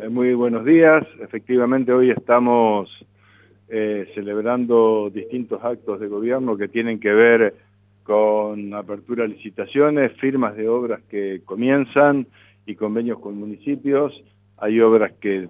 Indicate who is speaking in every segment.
Speaker 1: Eh, muy buenos días. Efectivamente, hoy estamos eh, celebrando distintos actos de gobierno que tienen que ver con apertura de licitaciones, firmas de obras que comienzan y convenios con municipios. Hay obras que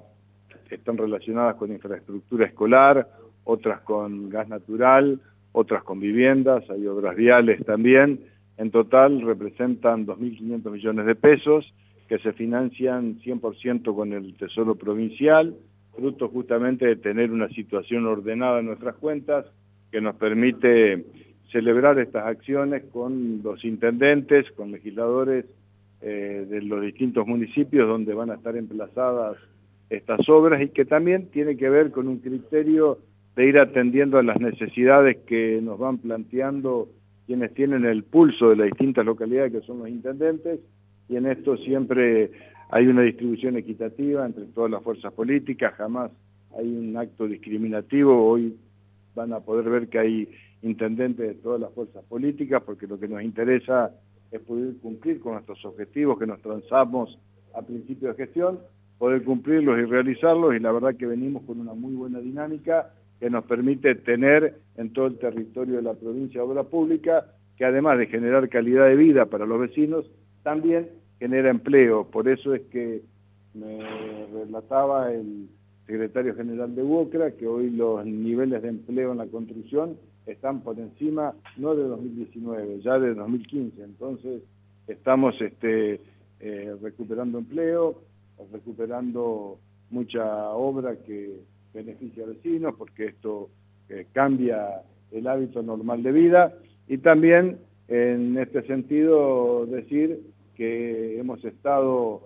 Speaker 1: están relacionadas con infraestructura escolar, otras con gas natural, otras con viviendas, hay obras viales también. En total representan 2.500 millones de pesos que se financian 100% con el Tesoro Provincial, fruto justamente de tener una situación ordenada en nuestras cuentas que nos permite celebrar estas acciones con los intendentes, con legisladores eh, de los distintos municipios donde van a estar emplazadas estas obras y que también tiene que ver con un criterio de ir atendiendo a las necesidades que nos van planteando quienes tienen el pulso de las distintas localidades que son los intendentes y en esto siempre hay una distribución equitativa entre todas las fuerzas políticas, jamás hay un acto discriminativo, hoy van a poder ver que hay intendentes de todas las fuerzas políticas, porque lo que nos interesa es poder cumplir con nuestros objetivos que nos transamos a principio de gestión, poder cumplirlos y realizarlos, y la verdad que venimos con una muy buena dinámica que nos permite tener en todo el territorio de la provincia obra pública, que además de generar calidad de vida para los vecinos, también genera empleo. Por eso es que me relataba el secretario general de UOCRA que hoy los niveles de empleo en la construcción están por encima, no de 2019, ya de 2015. Entonces, estamos este, eh, recuperando empleo, recuperando mucha obra que beneficia a vecinos, porque esto eh, cambia el hábito normal de vida. Y también, en este sentido, decir que hemos estado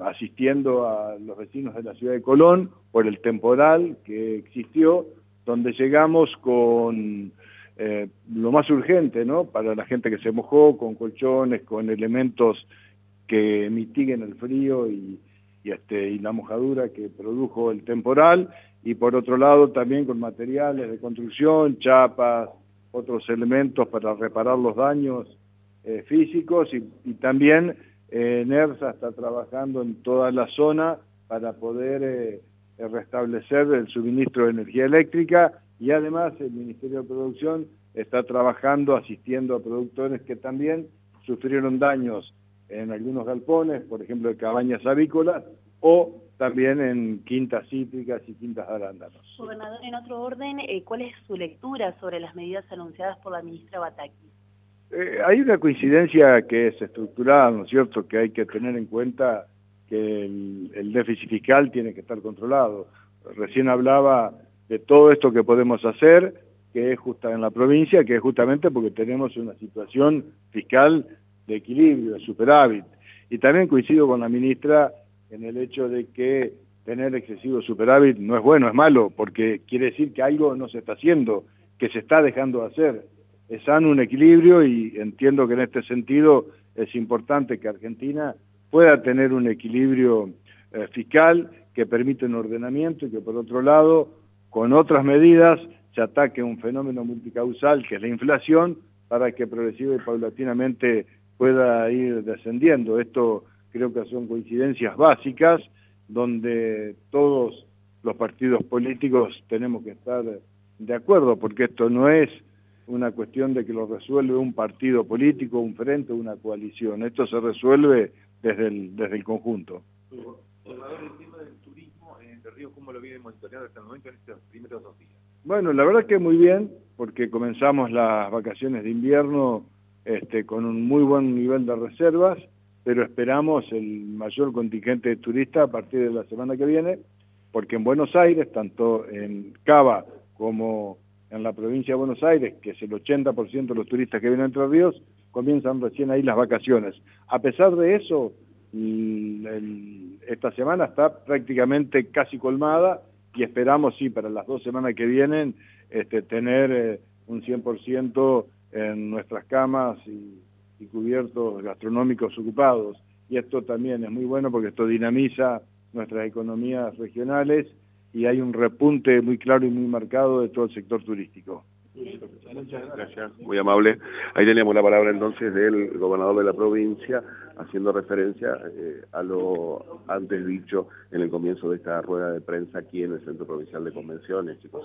Speaker 1: asistiendo a los vecinos de la ciudad de Colón por el temporal que existió, donde llegamos con eh, lo más urgente, ¿no? Para la gente que se mojó, con colchones, con elementos que mitiguen el frío y, este, y la mojadura que produjo el temporal, y por otro lado también con materiales de construcción, chapas, otros elementos para reparar los daños eh, físicos y, también eh, NERSA está trabajando en toda la zona para poder eh, restablecer el suministro de energía eléctrica y además el Ministerio de Producción está trabajando, asistiendo a productores que también sufrieron daños en algunos galpones, por ejemplo de cabañas avícolas, o también en quintas cítricas y quintas arándanos.
Speaker 2: Gobernador, en otro orden, ¿cuál es su lectura sobre las medidas anunciadas por la ministra Bataki?
Speaker 1: Eh, hay una coincidencia que es estructural, ¿no es cierto?, que hay que tener en cuenta que el, déficit fiscal tiene que estar controlado. Recién hablaba de todo esto que podemos hacer, que es justa en la provincia, que es justamente porque tenemos una situación fiscal de equilibrio, de superávit. Y también coincido con la ministra en el hecho de que tener excesivo superávit no es bueno, es malo, porque quiere decir que algo no se está haciendo, que se está dejando de hacer es sano un equilibrio y entiendo que en este sentido es importante que Argentina pueda tener un equilibrio eh, fiscal que permite un ordenamiento y que por otro lado, con otras medidas, se ataque un fenómeno multicausal que es la inflación para que progresiva y paulatinamente pueda ir descendiendo. Esto creo que son coincidencias básicas donde todos los partidos políticos tenemos que estar de acuerdo, porque esto no es una cuestión de que lo resuelve un partido político, un frente, una coalición. Esto se resuelve desde el, desde el conjunto.
Speaker 3: el tema del turismo en Entre Ríos, ¿cómo lo viene monitoreando hasta el momento en estos primeros dos días?
Speaker 1: Bueno, la verdad que muy bien, porque comenzamos las vacaciones de invierno este, con un muy buen nivel de reservas, pero esperamos el mayor contingente de turistas a partir de la semana que viene, porque en Buenos Aires, tanto en Cava como en la provincia de Buenos Aires, que es el 80% de los turistas que vienen a Entre Ríos, comienzan recién ahí las vacaciones. A pesar de eso, esta semana está prácticamente casi colmada y esperamos, sí, para las dos semanas que vienen, este, tener eh, un 100% en nuestras camas y cubiertos gastronómicos ocupados. Y esto también es muy bueno porque esto dinamiza nuestras economías regionales y hay un repunte muy claro y muy marcado de todo el sector turístico.
Speaker 4: Gracias, muy amable. Ahí teníamos la palabra entonces del gobernador de la provincia, haciendo referencia eh, a lo antes dicho en el comienzo de esta rueda de prensa aquí en el Centro Provincial de Convenciones, chicos.